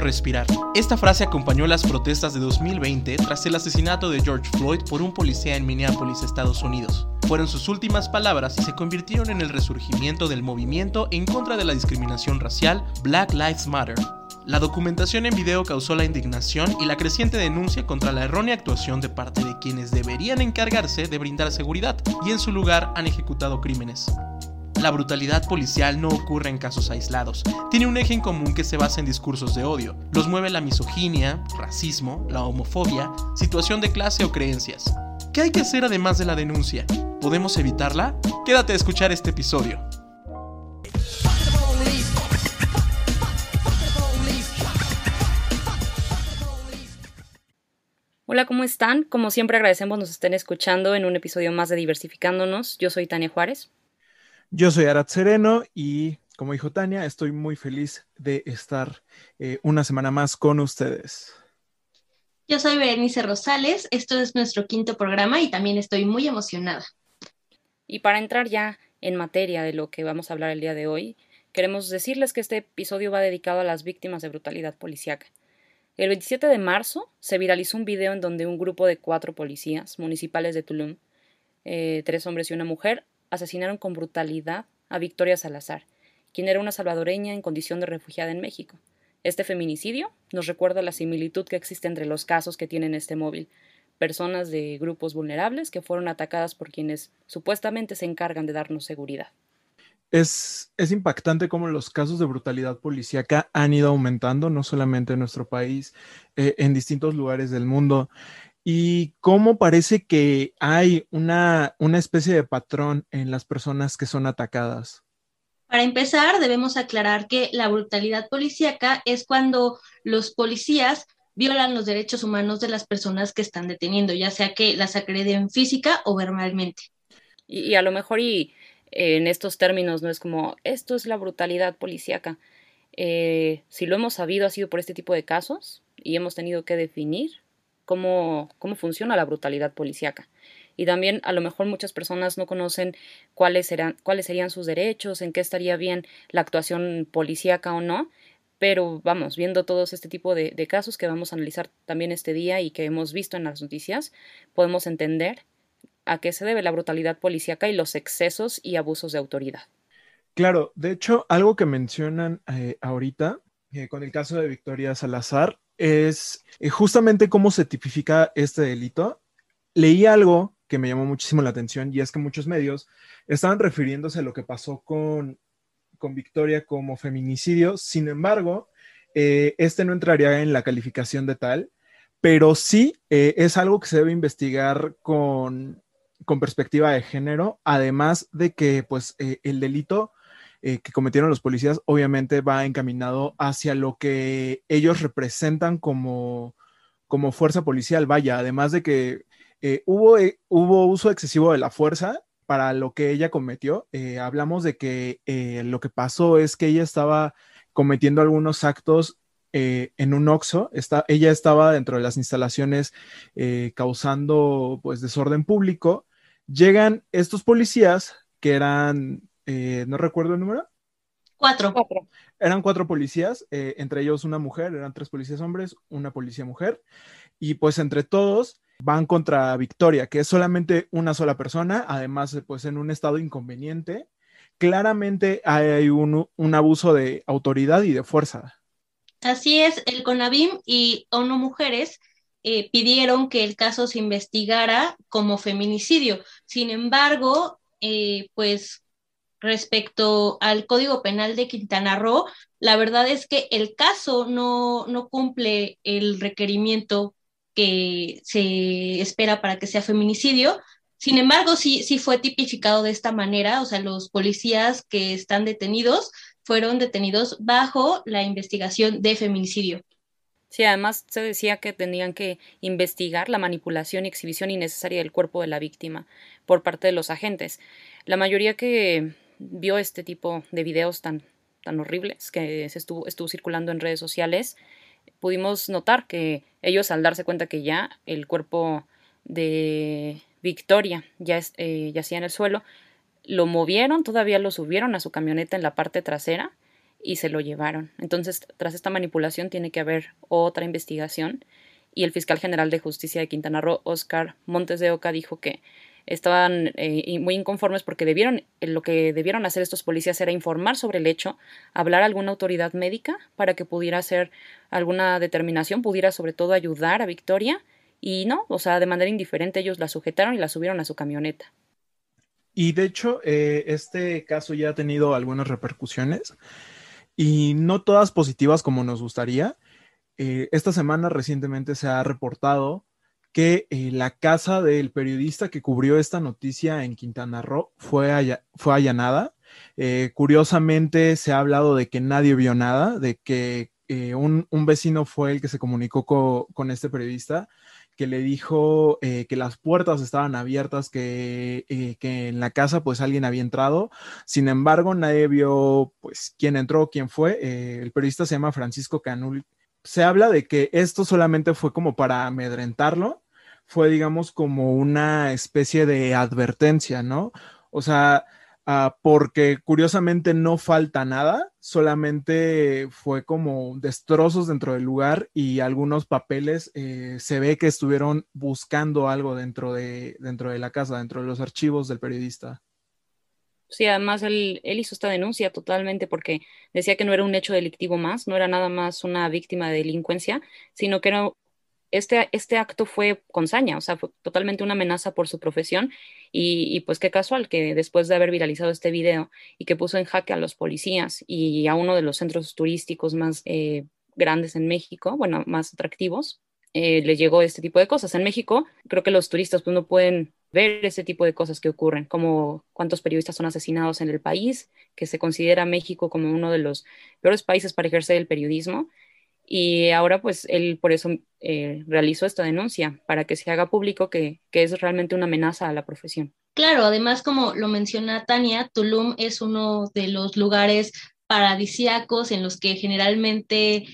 respirar. Esta frase acompañó las protestas de 2020 tras el asesinato de George Floyd por un policía en Minneapolis, Estados Unidos. Fueron sus últimas palabras y se convirtieron en el resurgimiento del movimiento en contra de la discriminación racial Black Lives Matter. La documentación en video causó la indignación y la creciente denuncia contra la errónea actuación de parte de quienes deberían encargarse de brindar seguridad y en su lugar han ejecutado crímenes. La brutalidad policial no ocurre en casos aislados. Tiene un eje en común que se basa en discursos de odio. Los mueve la misoginia, racismo, la homofobia, situación de clase o creencias. ¿Qué hay que hacer además de la denuncia? ¿Podemos evitarla? Quédate a escuchar este episodio. Hola, ¿cómo están? Como siempre agradecemos nos estén escuchando en un episodio más de Diversificándonos. Yo soy Tania Juárez. Yo soy Arat Sereno y como dijo Tania, estoy muy feliz de estar eh, una semana más con ustedes. Yo soy Berenice Rosales, esto es nuestro quinto programa y también estoy muy emocionada. Y para entrar ya en materia de lo que vamos a hablar el día de hoy, queremos decirles que este episodio va dedicado a las víctimas de brutalidad policíaca. El 27 de marzo se viralizó un video en donde un grupo de cuatro policías municipales de Tulum, eh, tres hombres y una mujer, asesinaron con brutalidad a Victoria Salazar, quien era una salvadoreña en condición de refugiada en México. Este feminicidio nos recuerda la similitud que existe entre los casos que tienen este móvil, personas de grupos vulnerables que fueron atacadas por quienes supuestamente se encargan de darnos seguridad. Es, es impactante cómo los casos de brutalidad policíaca han ido aumentando, no solamente en nuestro país, eh, en distintos lugares del mundo y cómo parece que hay una, una especie de patrón en las personas que son atacadas. Para empezar, debemos aclarar que la brutalidad policíaca es cuando los policías violan los derechos humanos de las personas que están deteniendo, ya sea que las agreden física o verbalmente. Y, y a lo mejor y eh, en estos términos no es como esto es la brutalidad policíaca. Eh, si lo hemos sabido ha sido por este tipo de casos y hemos tenido que definir cómo, cómo funciona la brutalidad policíaca. Y también a lo mejor muchas personas no conocen cuáles, serán, cuáles serían sus derechos, en qué estaría bien la actuación policíaca o no. Pero vamos, viendo todos este tipo de, casos que vamos a analizar también este día y que hemos visto en las noticias, podemos entender a qué se debe la brutalidad policíaca y los excesos y abusos de autoridad. Claro, de hecho, algo que mencionan eh, ahorita eh, con el caso de Victoria Salazar es eh, justamente cómo se tipifica este delito. Leí algo que me llamó muchísimo la atención y es que muchos medios estaban refiriéndose a lo que pasó con, con Victoria como feminicidio. Sin embargo, eh, este no entraría en la calificación de tal, pero sí eh, es algo que se debe investigar con, con perspectiva de género, además de que pues el delito eh, que cometieron los policías obviamente va encaminado hacia lo que ellos representan como, como fuerza policial. Vaya, además de que eh, hubo, eh, hubo uso excesivo de la fuerza para lo que ella cometió. Hablamos de que lo que pasó es que ella estaba cometiendo algunos actos en un OXO. Está, ella estaba dentro de las instalaciones causando pues desorden público. Llegan estos policías que eran, eh, no recuerdo el número, Cuatro. eran cuatro policías, eh, entre ellos una mujer, eran tres policías hombres, una policía mujer, y pues entre todos van contra Victoria, que es solamente una sola persona, además pues en un estado inconveniente. Claramente hay un, un abuso de autoridad y de fuerza. Así es, el CONAVIM y ONU Mujeres eh, pidieron que el caso se investigara como feminicidio. Sin embargo, eh, pues respecto al Código Penal de Quintana Roo, la verdad es que el caso no, no cumple el requerimiento que se espera para que sea feminicidio. Sin embargo, sí, sí fue tipificado de esta manera, o sea, los policías que están detenidos fueron detenidos bajo la investigación de feminicidio. Sí, además se decía que tenían que investigar la manipulación y exhibición innecesaria del cuerpo de la víctima por parte de los agentes. La mayoría que vio este tipo de videos tan, tan horribles que se estuvo, estuvo circulando en redes sociales, pudimos notar que ellos al darse cuenta que ya el cuerpo de Victoria ya eh, yacía en el suelo, lo movieron, todavía lo subieron a su camioneta en la parte trasera y se lo llevaron. Entonces, tras esta manipulación tiene que haber otra investigación y el fiscal general de justicia de Quintana Roo, Oscar Montes de Oca, dijo que estaban eh, muy inconformes porque debieron, eh, lo que debieron hacer estos policías era informar sobre el hecho, hablar a alguna autoridad médica para que pudiera hacer alguna determinación, pudiera sobre todo ayudar a Victoria y no, o sea, de manera indiferente ellos la sujetaron y la subieron a su camioneta. Y de hecho, eh, este caso ya ha tenido algunas repercusiones y no todas positivas como nos gustaría. Esta semana recientemente se ha reportado que eh, la casa del periodista que cubrió esta noticia en Quintana Roo fue, fue allanada. curiosamente se ha hablado de que nadie vio nada, de que un, vecino fue el que se comunicó con este periodista que le dijo eh, que las puertas estaban abiertas, que, eh, que, en la casa pues alguien había entrado. Sin embargo, nadie vio pues quién entró, quién fue. Eh, el periodista se llama Francisco Canul. Se habla de que esto solamente fue como para amedrentarlo, fue digamos como una especie de advertencia, ¿no? O sea, Ah, porque curiosamente no falta nada, solamente fue como destrozos dentro del lugar y algunos papeles eh, se ve que estuvieron buscando algo dentro de, dentro de la casa, dentro de los archivos del periodista. Sí, además él, él hizo esta denuncia totalmente porque decía que no era un hecho delictivo más, no era nada más una víctima de delincuencia, sino que era este, este acto fue con saña, o sea, fue totalmente una amenaza por su profesión y, pues qué casual que después de haber viralizado este video y que puso en jaque a los policías y a uno de los centros turísticos más eh, grandes en México, bueno, más atractivos, eh, le llegó este tipo de cosas. En México creo que los turistas pues no pueden ver ese tipo de cosas que ocurren, como cuántos periodistas son asesinados en el país, que se considera México como uno de los peores países para ejercer el periodismo y ahora pues él por eso eh, realizó esta denuncia, para que se haga público que, que, es realmente una amenaza a la profesión. Claro, además como lo menciona Tania, Tulum es uno de los lugares paradisíacos en los que generalmente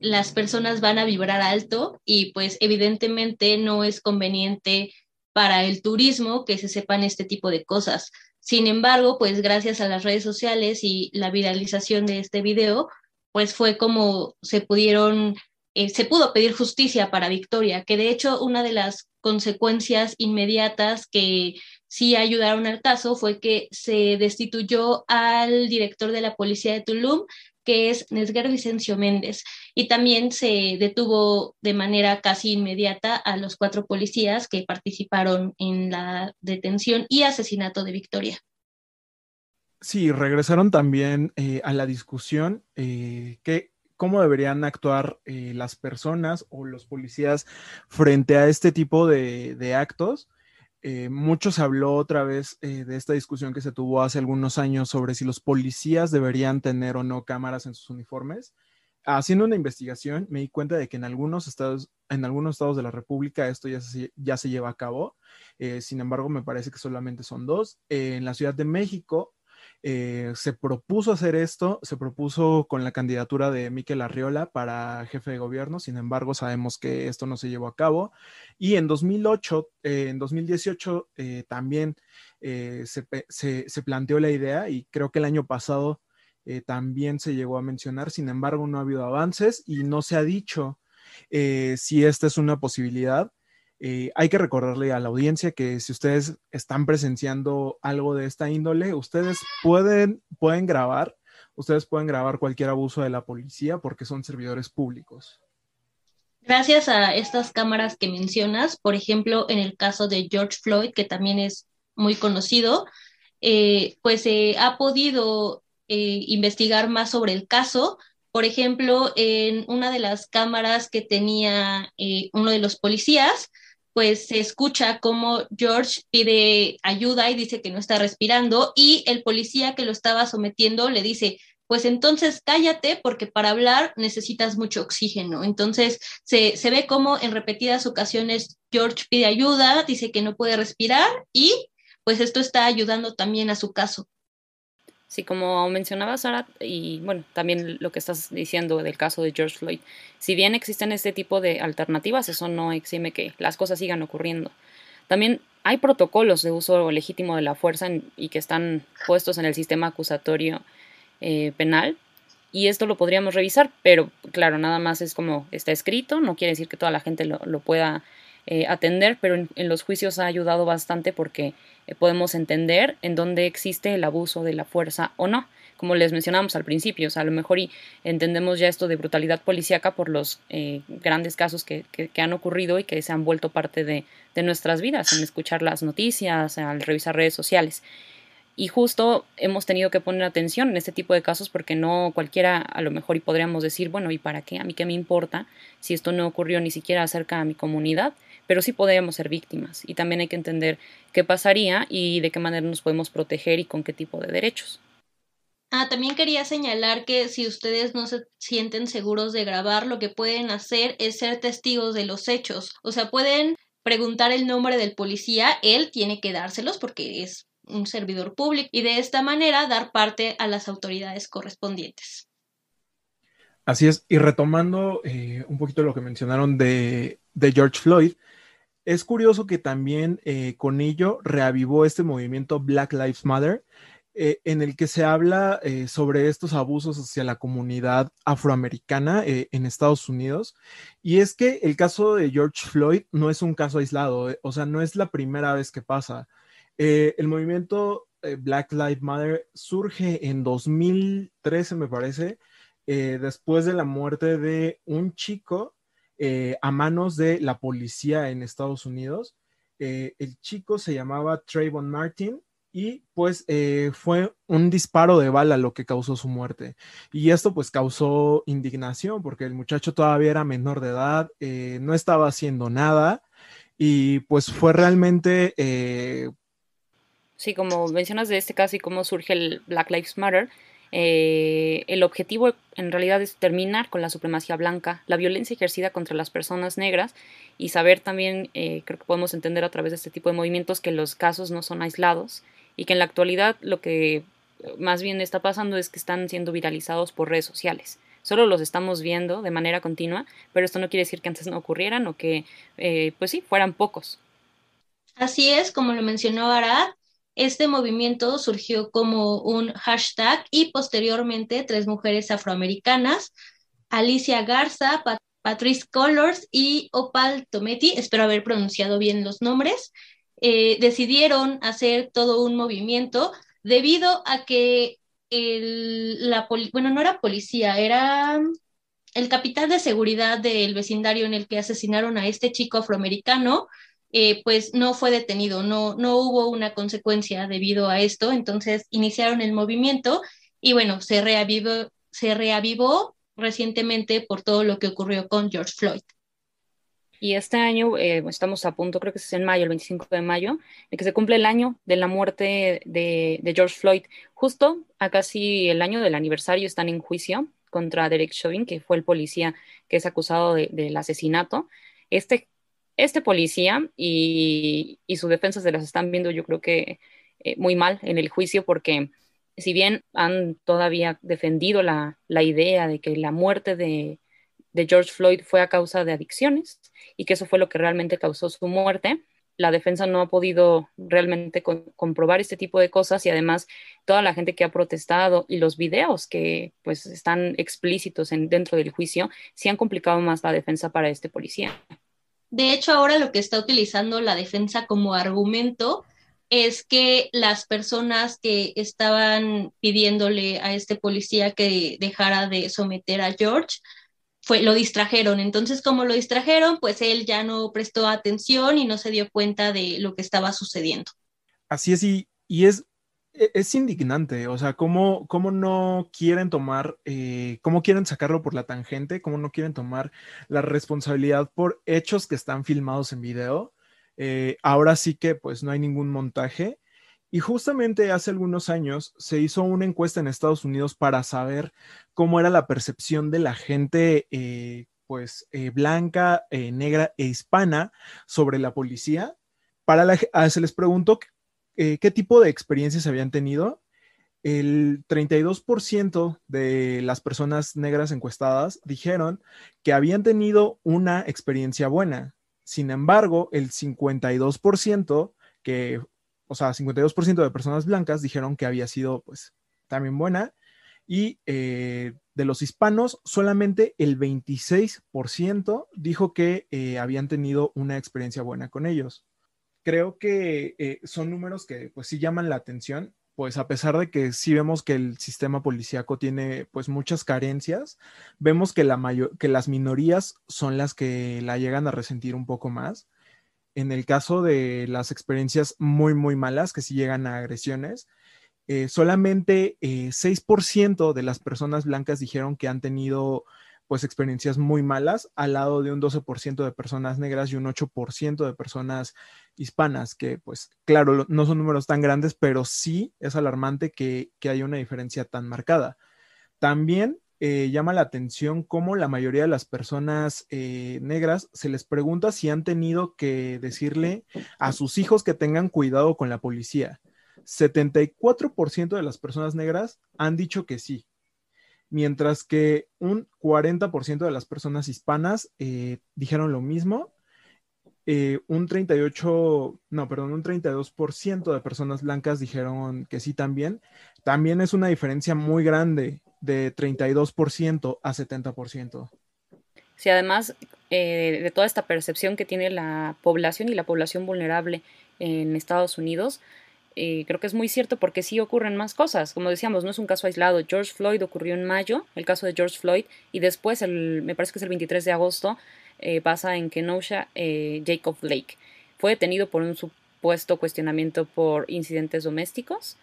las personas van a vibrar alto y pues evidentemente no es conveniente para el turismo que se sepan este tipo de cosas. Sin embargo, pues gracias a las redes sociales y la viralización de este video, pues fue como se pudieron, eh, se pudo pedir justicia para Victoria, que de hecho una de las consecuencias inmediatas que sí ayudaron al caso fue que se destituyó al director de la policía de Tulum, que es Nesger Vicencio Méndez, y también se detuvo de manera casi inmediata a los cuatro policías que participaron en la detención y asesinato de Victoria. Sí, regresaron también eh, a la discusión eh, que cómo deberían actuar eh, las personas o los policías frente a este tipo de, actos. mucho se habló otra vez de esta discusión que se tuvo hace algunos años sobre si los policías deberían tener o no cámaras en sus uniformes. Haciendo una investigación me di cuenta de que en algunos estados, en algunos estados de la República esto ya se, ya se lleva a cabo. sin embargo, me parece que solamente son dos. en la Ciudad de México eh, se propuso hacer esto, se propuso con la candidatura de Miquel Arriola para jefe de gobierno, sin embargo sabemos que esto no se llevó a cabo. Y en 2008, eh, en 2018 eh, también se, planteó la idea y creo que el año pasado también se llegó a mencionar, sin embargo no ha habido avances y no se ha dicho si esta es una posibilidad. Eh, hay que recordarle a la audiencia que si ustedes están presenciando algo de esta índole, ustedes pueden, pueden grabar, ustedes pueden grabar cualquier abuso de la policía porque son servidores públicos. Gracias a estas cámaras que mencionas, por ejemplo, en el caso de George Floyd, que también es muy conocido, eh, pues se ha podido eh, investigar más sobre el caso Por ejemplo, en una de las cámaras que tenía uno de los policías, pues se escucha como George pide ayuda y dice que no está respirando y el policía que lo estaba sometiendo le dice, pues entonces cállate porque para hablar necesitas mucho oxígeno. Entonces se, se ve como en repetidas ocasiones George pide ayuda, dice que no puede respirar y pues esto está ayudando también a su caso. Sí, como mencionaba Sara, y bueno, también lo que estás diciendo del caso de George Floyd, si bien existen este tipo de alternativas, eso no exime que las cosas sigan ocurriendo. También hay protocolos de uso legítimo de la fuerza y que están puestos en el sistema acusatorio eh, penal, y esto lo podríamos revisar, pero claro, nada más es como está escrito, no quiere decir que toda la gente lo, pueda eh, atender, pero en, los juicios ha ayudado bastante porque podemos entender en dónde existe el abuso de la fuerza o no. Como les mencionamos al principio, o sea, a lo mejor y entendemos ya esto de brutalidad policíaca por los eh, grandes casos que, han ocurrido y que se han vuelto parte de, de nuestras vidas, en escuchar las noticias, al revisar redes sociales. Y justo hemos tenido que poner atención en este tipo de casos porque no cualquiera a lo mejor y podríamos decir, bueno, ¿y para qué? ¿A mí qué me importa si esto no ocurrió ni siquiera cerca a mi comunidad? Pero sí podríamos ser víctimas y también hay que entender qué pasaría y de qué manera nos podemos proteger y con qué tipo de derechos. Ah, también quería señalar que si ustedes no se sienten seguros de grabar, lo que pueden hacer es ser testigos de los hechos. O sea, pueden preguntar el nombre del policía, él tiene que dárselos porque es un servidor público y de esta manera dar parte a las autoridades correspondientes. Así es, y retomando eh, un poquito lo que mencionaron de, George Floyd, es curioso que también eh, con ello reavivó este movimiento Black Lives Matter, eh, en el que se habla sobre estos abusos hacia la comunidad afroamericana en Estados Unidos. Y es que el caso de George Floyd no es un caso aislado, o sea, no es la primera vez que pasa. Eh, el movimiento eh, Black Lives Matter surge en 2013, me parece, eh, después de la muerte de un chico a manos de la policía en Estados Unidos. el chico se llamaba Trayvon Martin y pues fue un disparo de bala lo que causó su muerte. Y esto pues causó indignación porque el muchacho todavía era menor de edad, no estaba haciendo nada y pues fue realmente Sí, como mencionas de este caso y cómo surge el Black Lives Matter, eh, el objetivo en realidad es terminar con la supremacía blanca, la violencia ejercida contra las personas negras y saber también, eh, creo que podemos entender a través de este tipo de movimientos que los casos no son aislados y que en la actualidad lo que más bien está pasando es que están siendo viralizados por redes sociales. Solo los estamos viendo de manera continua, pero esto no quiere decir que antes no ocurrieran o que, eh, pues sí, fueran pocos. Así es, como lo mencionó Arad, este movimiento surgió como un hashtag y posteriormente tres mujeres afroamericanas, Alicia Garza, Patrice Colors y Opal Tometi, espero haber pronunciado bien los nombres, eh, decidieron hacer todo un movimiento debido a que la, bueno, no era policía, era el capitán de seguridad del vecindario en el que asesinaron a este chico afroamericano, eh, pues no fue detenido, no, no hubo una consecuencia debido a esto, entonces iniciaron el movimiento y bueno, se reavivó, se reavivó recientemente por todo lo que ocurrió con George Floyd. Y este año eh, estamos a punto, creo que es en mayo, el 25 de mayo, de que se cumple el año de la muerte de, George Floyd. Justo a casi el año del aniversario están en juicio contra Derek Chauvin, que fue el policía que es acusado del asesinato. Este este policía y, su defensa se las están viendo yo creo que eh, muy mal en el juicio porque si bien han todavía defendido la, idea de que la muerte de, George Floyd fue a causa de adicciones y que eso fue lo que realmente causó su muerte, la defensa no ha podido realmente comprobar este tipo de cosas y además toda la gente que ha protestado y los videos que pues están explícitos en, dentro del juicio sí han complicado más la defensa para este policía. De hecho, ahora lo que está utilizando la defensa como argumento es que las personas que estaban pidiéndole a este policía que dejara de someter a George, fue, lo distrajeron. Entonces, como lo distrajeron, pues él ya no prestó atención y no se dio cuenta de lo que estaba sucediendo. Así es, y, y es es indignante, o sea, cómo, cómo no quieren tomar, eh, cómo quieren sacarlo por la tangente, cómo no quieren tomar la responsabilidad por hechos que están filmados en video. Eh, ahora sí que pues no hay ningún montaje. Y justamente hace algunos años se hizo una encuesta en Estados Unidos para saber cómo era la percepción de la gente, eh, pues blanca, negra e hispana sobre la policía. Para la, ah, se les preguntó eh, qué tipo de experiencias habían tenido. El 32% de las personas negras encuestadas dijeron que habían tenido una experiencia buena. Sin embargo, el 52%, que, o sea, 52% de personas blancas dijeron que había sido, pues, también buena. Y eh, de los hispanos, solamente el 26% dijo que eh, habían tenido una experiencia buena con ellos creo que eh, son números que pues sí llaman la atención, pues a pesar de que sí vemos que el sistema policíaco tiene pues muchas carencias, vemos que, la mayor, que las minorías son las que la llegan a resentir un poco más. En el caso de las experiencias muy, muy malas, que sí llegan a agresiones, eh, solamente 6% eh, de las personas blancas dijeron que han tenido pues experiencias muy malas al lado de un 12% de personas negras y un 8% de personas hispanas, que pues claro, no son números tan grandes, pero sí es alarmante que, que haya una diferencia tan marcada. También eh, llama la atención cómo la mayoría de las personas eh, negras se les pregunta si han tenido que decirle a sus hijos que tengan cuidado con la policía. 74% de las personas negras han dicho que sí, mientras que un 40% de las personas hispanas eh, dijeron lo mismo. Eh, un 38, no, perdón, un 32% de personas blancas dijeron que sí también. También es una diferencia muy grande de 32% a 70%. Sí, además eh, de toda esta percepción que tiene la población y la población vulnerable en Estados Unidos, eh, creo que es muy cierto porque sí ocurren más cosas. Como decíamos, no es un caso aislado. George Floyd ocurrió en mayo, el caso de George Floyd, y después, el, me parece que es el 23 de agosto, eh, pasa en Kenosha eh, Jacob Blake. Fue detenido por un supuesto cuestionamiento por incidentes domésticos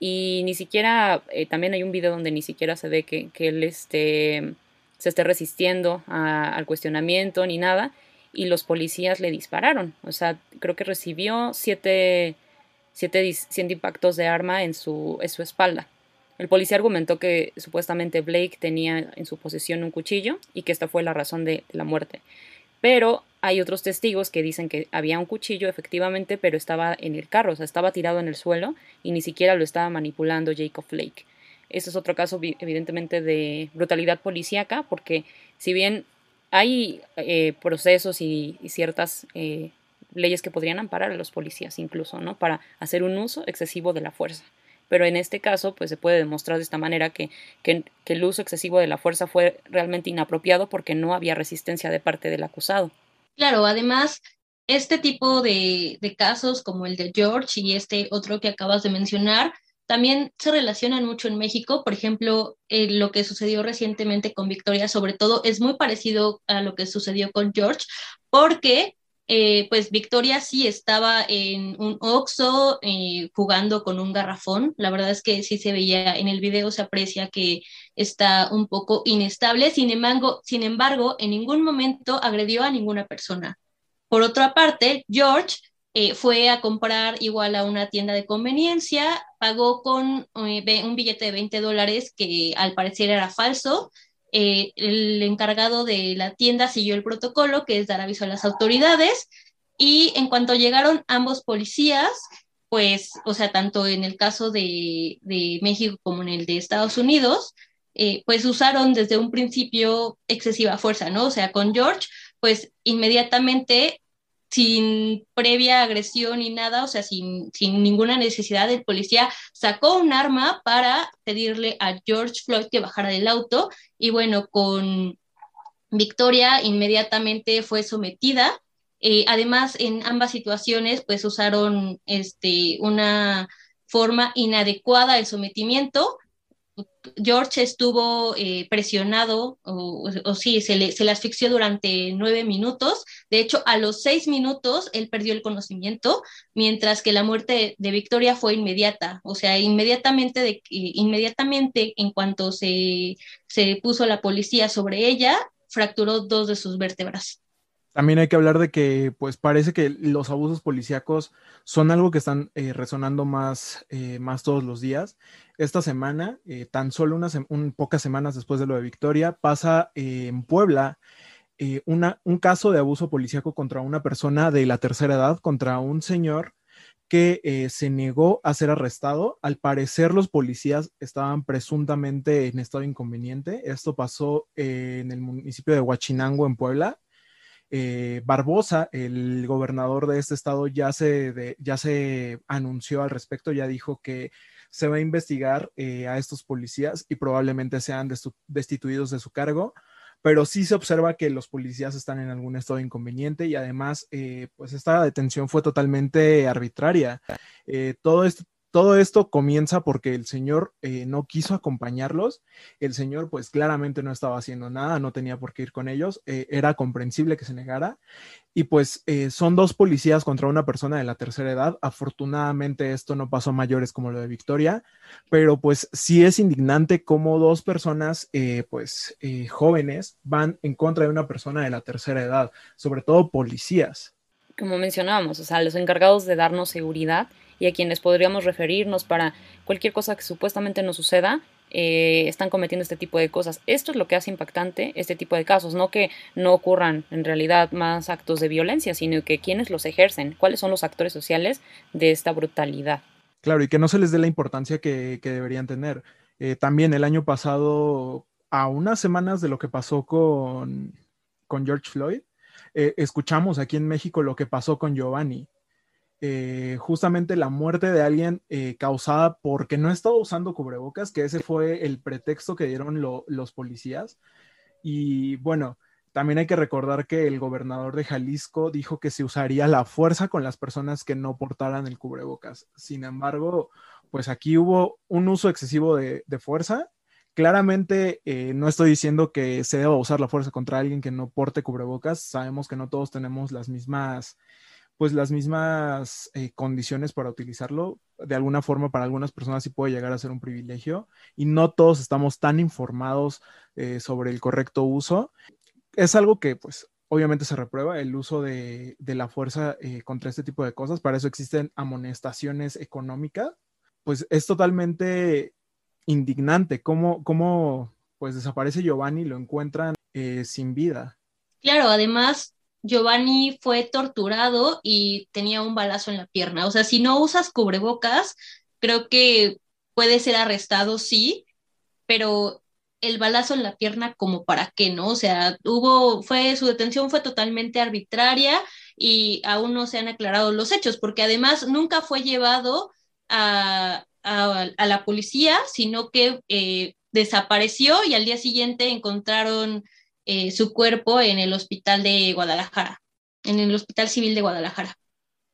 y ni siquiera, también hay un video donde ni siquiera se ve que, él esté, se esté resistiendo al cuestionamiento ni nada y los policías le dispararon. O sea, creo que recibió siete siete, impactos de arma en su, en su espalda. El policía argumentó que supuestamente Blake tenía en su posesión un cuchillo y que esta fue la razón de, la muerte. Pero hay otros testigos que dicen que había un cuchillo efectivamente, pero estaba en el carro, o sea, estaba tirado en el suelo y ni siquiera lo estaba manipulando Jacob Blake. Este es otro caso evidentemente de brutalidad policíaca, porque si bien hay eh, procesos y, ciertas eh, leyes que podrían amparar a los policías incluso, ¿no? Para hacer un uso excesivo de la fuerza. Pero en este caso, pues se puede demostrar de esta manera que, el uso excesivo de la fuerza fue realmente inapropiado porque no había resistencia de parte del acusado. Claro, además, este tipo de, casos como el de George y este otro que acabas de mencionar, también se relacionan mucho en México. Por ejemplo, eh, lo que sucedió recientemente con Victoria, sobre todo, es muy parecido a lo que sucedió con George, porque eh, pues Victoria sí estaba en un Oxxo eh, jugando con un garrafón. La verdad es que sí se veía en el video, se aprecia que está un poco inestable. Sin embargo, sin embargo en ningún momento agredió a ninguna persona. Por otra parte, George eh, fue a comprar igual a una tienda de conveniencia, pagó con un billete de 20 dólares que al parecer era falso eh, el encargado de la tienda siguió el protocolo, que es dar aviso a las autoridades, y en cuanto llegaron ambos policías, pues, o sea, tanto en el caso de, México como en el de Estados Unidos, eh, pues usaron desde un principio excesiva fuerza, ¿no? O sea, con George, pues inmediatamente sin previa agresión ni nada, o sea, sin, ninguna necesidad, el policía sacó un arma para pedirle a George Floyd que bajara del auto y bueno, con Victoria inmediatamente fue sometida. Eh, además, en ambas situaciones, pues usaron este, una forma inadecuada del sometimiento George estuvo eh, presionado o, sí, se le, se le asfixió durante nueve minutos. De hecho, a los seis minutos él perdió el conocimiento, mientras que la muerte de, Victoria fue inmediata. O sea, inmediatamente, de, inmediatamente en cuanto se, se puso la policía sobre ella, fracturó dos de sus vértebras. También hay que hablar de que, pues parece que los abusos policíacos son algo que están eh, resonando más, eh, más todos los días. Esta semana, eh, tan solo unas pocas semanas después de lo de Victoria, pasa en Puebla un caso de abuso policíaco contra una persona de la tercera edad, contra un señor que se negó a ser arrestado. Al parecer los policías estaban presuntamente en estado inconveniente. Esto pasó en el municipio de Huachinango, en Puebla eh, Barbosa, el gobernador de este estado, ya se, ya se anunció al respecto, ya dijo que se va a investigar eh, a estos policías y probablemente sean destituidos de su cargo, pero sí se observa que los policías están en algún estado inconveniente y además, eh, pues esta detención fue totalmente arbitraria. todo esto todo esto comienza porque el señor eh, no quiso acompañarlos. El señor, pues claramente no estaba haciendo nada, no tenía por qué ir con ellos. Eh, era comprensible que se negara. Y pues eh, son dos policías contra una persona de la tercera edad. Afortunadamente esto no pasó a mayores como lo de Victoria, pero pues sí es indignante cómo dos personas, pues jóvenes, van en contra de una persona de la tercera edad, sobre todo policías. Como mencionábamos, o sea, los encargados de darnos seguridad y a quienes podríamos referirnos para cualquier cosa que supuestamente nos suceda, eh, están cometiendo este tipo de cosas. Esto es lo que hace impactante este tipo de casos, no que no ocurran en realidad más actos de violencia, sino que quienes los ejercen, cuáles son los actores sociales de esta brutalidad. Claro, y que no se les dé la importancia que, deberían tener. Eh, también el año pasado, a unas semanas de lo que pasó con, con George Floyd, eh, escuchamos aquí en México lo que pasó con Giovanni. Eh, justamente la muerte de alguien eh, causada porque no estaba usando cubrebocas, que ese fue el pretexto que dieron los policías. Y bueno, también hay que recordar que el gobernador de Jalisco dijo que se usaría la fuerza con las personas que no portaran el cubrebocas. Sin embargo, pues aquí hubo un uso excesivo de, fuerza. Claramente eh, no estoy diciendo que se deba usar la fuerza contra alguien que no porte cubrebocas. Sabemos que no todos tenemos las mismas pues las mismas eh, condiciones para utilizarlo. De alguna forma, para algunas personas sí puede llegar a ser un privilegio y no todos estamos tan informados eh, sobre el correcto uso. Es algo que, pues, obviamente se reprueba el uso de, la fuerza eh, contra este tipo de cosas. Para eso existen amonestaciones económicas. Pues es totalmente indignante cómo, cómo pues desaparece Giovanni y lo encuentran sin vida. Claro, además Giovanni fue torturado y tenía un balazo en la pierna. O sea, si no usas cubrebocas, creo que puede ser arrestado, sí, pero el balazo en la pierna, como para qué, ¿no? O sea, hubo, fue, su detención fue totalmente arbitraria y aún no se han aclarado los hechos, porque además nunca fue llevado a, la policía, sino que eh, desapareció y al día siguiente encontraron eh, su cuerpo en el hospital de Guadalajara, en el Hospital Civil de Guadalajara.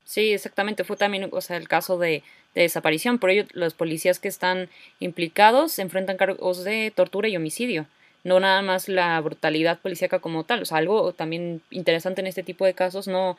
Sí, exactamente, fue también o sea, el caso de, desaparición. Por ello, los policías que están implicados se enfrentan cargos de tortura y homicidio. No nada más la brutalidad policíaca como tal. O sea, algo también interesante en este tipo de casos, no,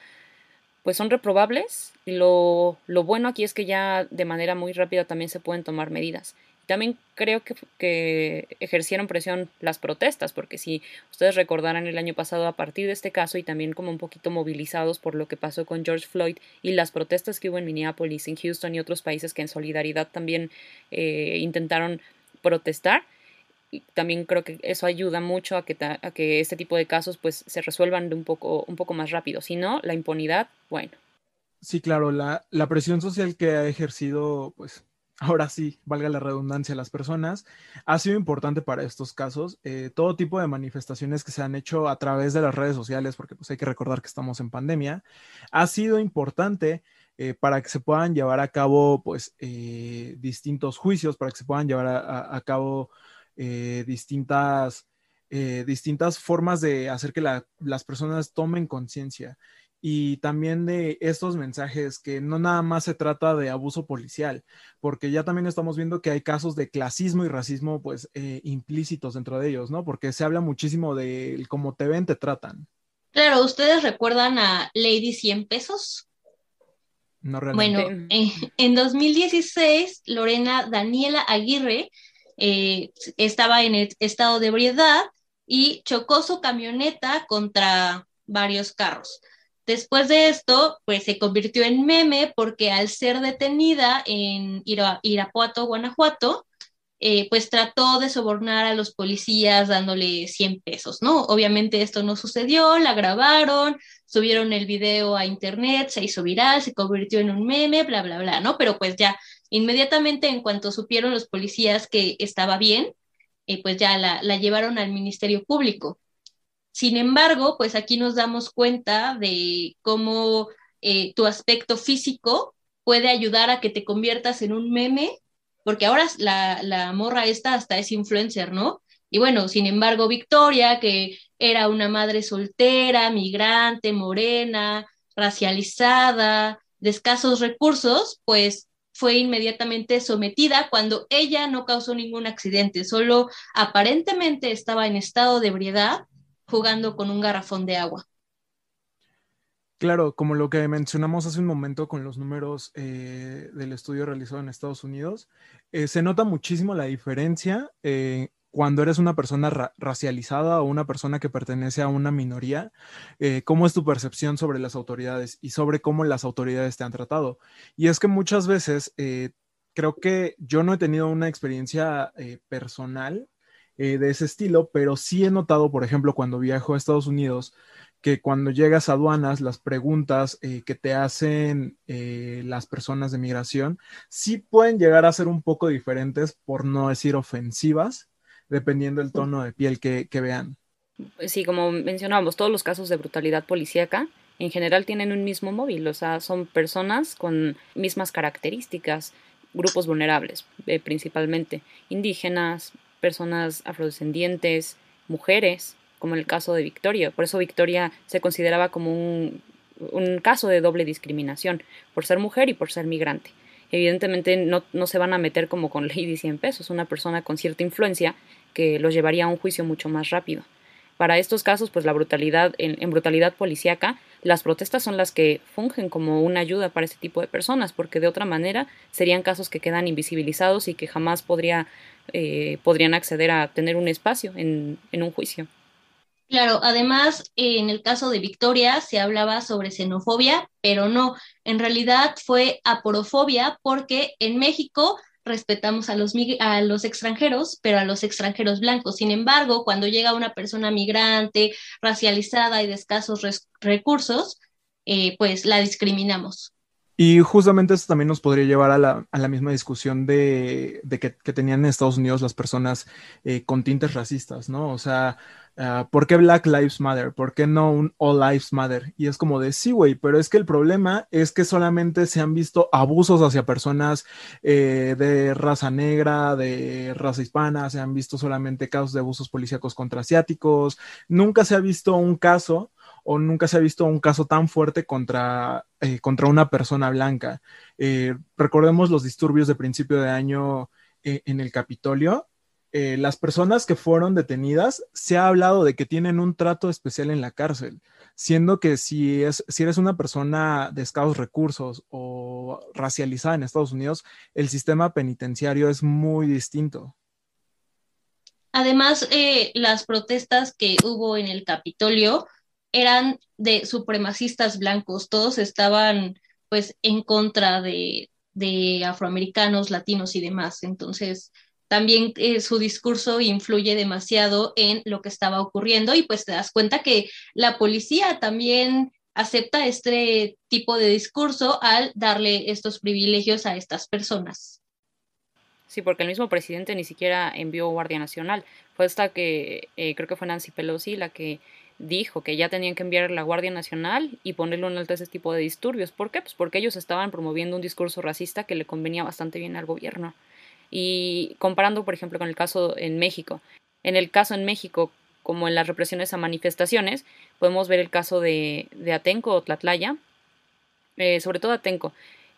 pues son reprobables. Y lo, lo bueno aquí es que ya de manera muy rápida también se pueden tomar medidas. También creo que, ejercieron presión las protestas, porque si ustedes recordarán el año pasado a partir de este caso y también como un poquito movilizados por lo que pasó con George Floyd y las protestas que hubo en Minneapolis, en Houston y otros países que en solidaridad también eh, intentaron protestar, también creo que eso ayuda mucho a que, a que este tipo de casos pues se resuelvan de un poco, un poco más rápido. Si no, la impunidad, bueno. Sí, claro, la, la presión social que ha ejercido pues ahora sí, valga la redundancia, las personas, ha sido importante para estos casos. Eh, todo tipo de manifestaciones que se han hecho a través de las redes sociales, porque pues hay que recordar que estamos en pandemia, ha sido importante eh, para que se puedan llevar a cabo pues eh, distintos juicios, para que se puedan llevar a, cabo distintas, distintas formas de hacer que las personas tomen conciencia. Y también de estos mensajes que no nada más se trata de abuso policial, porque ya también estamos viendo que hay casos de clasismo y racismo pues eh, implícitos dentro de ellos, ¿no? Porque se habla muchísimo de cómo te ven, te tratan. Claro, ¿ustedes recuerdan a Lady 100 pesos? No realmente. Bueno, en 2016, Lorena Daniela Aguirre eh, estaba en el estado de ebriedad y chocó su camioneta contra varios carros. Después de esto, pues se convirtió en meme porque al ser detenida en Irapuato, Guanajuato, eh, pues trató de sobornar a los policías dándole 100 pesos, ¿no? Obviamente esto no sucedió, la grabaron, subieron el video a internet, se hizo viral, se convirtió en un meme, bla, bla, bla, ¿no? Pero pues ya inmediatamente en cuanto supieron los policías que estaba bien, eh, pues ya la, la llevaron al Ministerio Público. Sin embargo, pues aquí nos damos cuenta de cómo eh, tu aspecto físico puede ayudar a que te conviertas en un meme, porque ahora la, la morra esta hasta es influencer, ¿no? Y bueno, sin embargo, Victoria, que era una madre soltera, migrante, morena, racializada, de escasos recursos, pues fue inmediatamente sometida cuando ella no causó ningún accidente, solo aparentemente estaba en estado de ebriedad jugando con un garrafón de agua. Claro, como lo que mencionamos hace un momento con los números eh, del estudio realizado en Estados Unidos, eh, se nota muchísimo la diferencia eh, cuando eres una persona racializada o una persona que pertenece a una minoría, cómo es tu percepción sobre las autoridades y sobre cómo las autoridades te han tratado. Y es que muchas veces creo que yo no he tenido una experiencia personal eh, de ese estilo, pero sí he notado, por ejemplo, cuando viajo a Estados Unidos, que cuando llegas a aduanas, las preguntas eh, que te hacen eh, las personas de migración sí pueden llegar a ser un poco diferentes, por no decir ofensivas, dependiendo del tono de piel que, que vean. Sí, como mencionábamos, todos los casos de brutalidad policíaca en general tienen un mismo móvil, o sea, son personas con mismas características, grupos vulnerables, principalmente indígenas, personas afrodescendientes, mujeres, como en el caso de Victoria. Por eso Victoria se consideraba como un, caso de doble discriminación, por ser mujer y por ser migrante. Evidentemente no, no se van a meter como con Lady 100 pesos, una persona con cierta influencia que los llevaría a un juicio mucho más rápido. Para estos casos, pues la brutalidad, en, brutalidad policíaca, las protestas son las que fungen como una ayuda para ese tipo de personas, porque de otra manera serían casos que quedan invisibilizados y que jamás podría, eh, podrían acceder a tener un espacio en, un juicio. Claro, además, en el caso de Victoria se hablaba sobre xenofobia, pero no, en realidad fue aporofobia porque en México respetamos a los, a los extranjeros, pero a los extranjeros blancos. Sin embargo, cuando llega una persona migrante, racializada y de escasos recursos, eh, pues la discriminamos. Y justamente esto también nos podría llevar a la, misma discusión de, que, tenían en Estados Unidos las personas eh, con tintes racistas, ¿no? O sea, Ah, ¿por qué Black Lives Matter? ¿Por qué no un All Lives Matter? Y es como de sí, güey, pero es que el problema es que solamente se han visto abusos hacia personas eh, de raza negra, de raza hispana, se han visto solamente casos de abusos policíacos contra asiáticos, nunca se ha visto un caso o nunca se ha visto un caso tan fuerte contra, eh, contra una persona blanca. Eh, recordemos los disturbios de principio de año en el Capitolio, eh, las personas que fueron detenidas, se ha hablado de que tienen un trato especial en la cárcel, siendo que si, es, si eres una persona de escasos recursos o racializada en Estados Unidos, el sistema penitenciario es muy distinto. Además, eh, las protestas que hubo en el Capitolio eran de supremacistas blancos, todos estaban pues en contra de, de afroamericanos, latinos y demás. Entonces, también eh, su discurso influye demasiado en lo que estaba ocurriendo y pues te das cuenta que la policía también acepta este tipo de discurso al darle estos privilegios a estas personas. Sí, porque el mismo presidente ni siquiera envió Guardia Nacional. Fue hasta que eh, creo que fue Nancy Pelosi la que dijo que ya tenían que enviar la Guardia Nacional y ponerle un alto a ese tipo de disturbios. ¿Por qué? Pues porque ellos estaban promoviendo un discurso racista que le convenía bastante bien al gobierno. Y comparando, por ejemplo, con el caso en México. En el caso en México, como en las represiones a manifestaciones, podemos ver el caso de, Atenco o Tlatlaya, eh, sobre todo Atenco,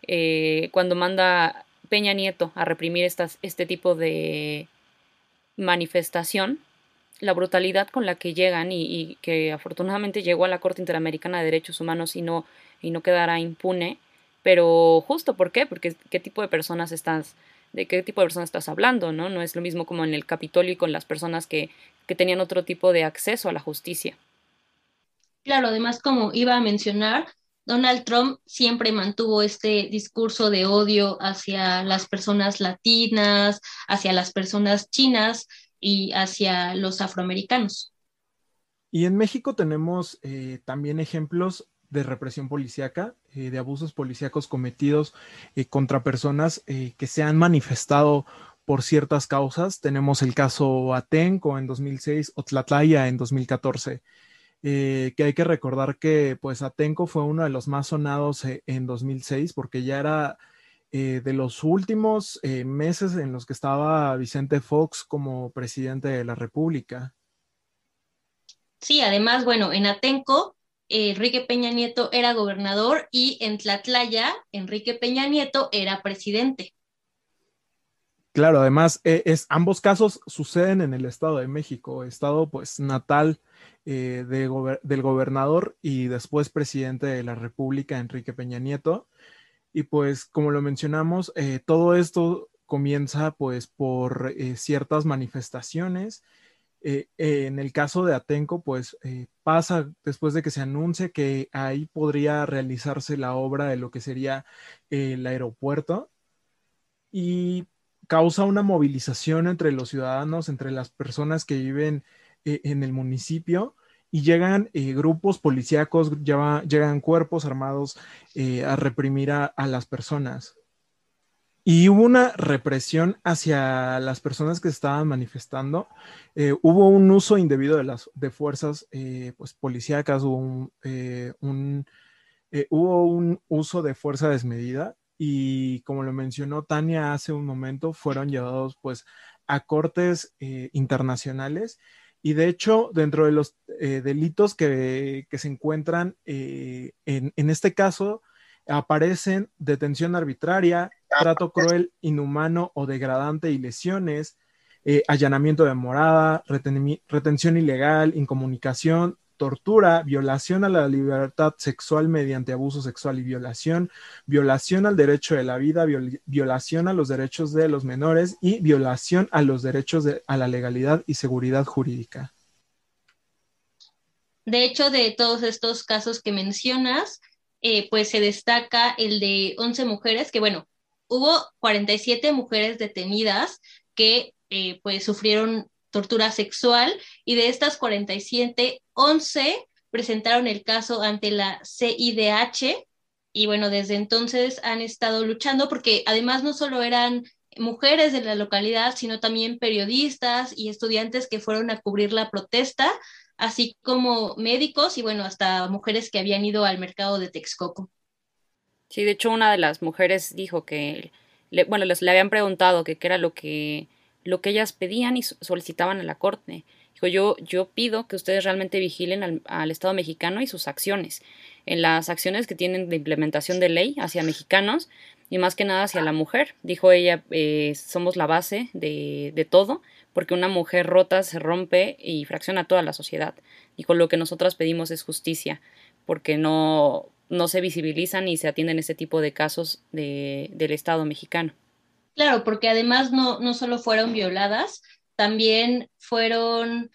eh, cuando manda Peña Nieto a reprimir estas, este tipo de manifestación, la brutalidad con la que llegan y, que afortunadamente llegó a la Corte Interamericana de Derechos Humanos y no, y no quedará impune, pero justo ¿por qué? Porque qué tipo de personas estás, de qué tipo de personas estás hablando, ¿no? No es lo mismo como en el Capitolio y con las personas que, que tenían otro tipo de acceso a la justicia. Claro, además, como iba a mencionar, Donald Trump siempre mantuvo este discurso de odio hacia las personas latinas, hacia las personas chinas y hacia los afroamericanos. Y en México tenemos eh, también ejemplos de represión policíaca, eh, de abusos policíacos cometidos eh, contra personas que se han manifestado por ciertas causas. Tenemos el caso Atenco en 2006 o Tlatlaya en 2014. Eh, que hay que recordar que pues Atenco fue uno de los más sonados en 2006 porque ya era eh, de los últimos meses en los que estaba Vicente Fox como presidente de la República. Sí, además, bueno, en Atenco Enrique Peña Nieto era gobernador y en Tlatlaya Enrique Peña Nieto era presidente. Claro, además, es, ambos casos suceden en el Estado de México, estado pues natal eh, del gobernador y después presidente de la República, Enrique Peña Nieto. Y pues, como lo mencionamos, eh, todo esto comienza pues por eh, ciertas manifestaciones. en el caso de Atenco, pues pasa después de que se anuncie que ahí podría realizarse la obra de lo que sería el aeropuerto y causa una movilización entre los ciudadanos, entre las personas que viven eh, en el municipio y llegan eh, grupos policíacos, llegan cuerpos armados eh, a reprimir a, las personas. Y hubo una represión hacia las personas que estaban manifestando. hubo un uso indebido de las de fuerzas pues, policíacas, hubo un, hubo un uso de fuerza desmedida y como lo mencionó Tania hace un momento, fueron llevados pues a cortes internacionales y de hecho, dentro de los eh, delitos que, se encuentran eh, en, este caso, aparecen detención arbitraria, trato cruel, inhumano o degradante y lesiones, eh, allanamiento de morada, retención ilegal, incomunicación, tortura, violación a la libertad sexual mediante abuso sexual y violación, violación al derecho de la vida, violación a los derechos de los menores y violación a los derechos a la legalidad y seguridad jurídica. De hecho, de todos estos casos que mencionas, eh, pues se destaca el de 11 mujeres, que bueno, hubo 47 mujeres detenidas que eh, pues sufrieron tortura sexual y de estas 47, 11 presentaron el caso ante la CIDH y bueno, desde entonces han estado luchando porque además no solo eran mujeres de la localidad, sino también periodistas y estudiantes que fueron a cubrir la protesta, así como médicos y bueno, hasta mujeres que habían ido al mercado de Texcoco. Sí, de hecho una de las mujeres dijo que, bueno, les le habían preguntado que qué era lo que lo que ellas pedían y solicitaban a la Corte. Dijo, yo, yo pido que ustedes realmente vigilen al, Estado mexicano y sus acciones, en las acciones que tienen de implementación de ley hacia mexicanos y más que nada hacia la mujer. Dijo ella, eh, somos la base de, de todo, porque una mujer rota se rompe y fracciona toda la sociedad. Dijo, lo que nosotras pedimos es justicia, porque no, no se visibilizan y se atienden ese tipo de casos de, del Estado mexicano. Claro, porque además no, no solo fueron violadas, también fueron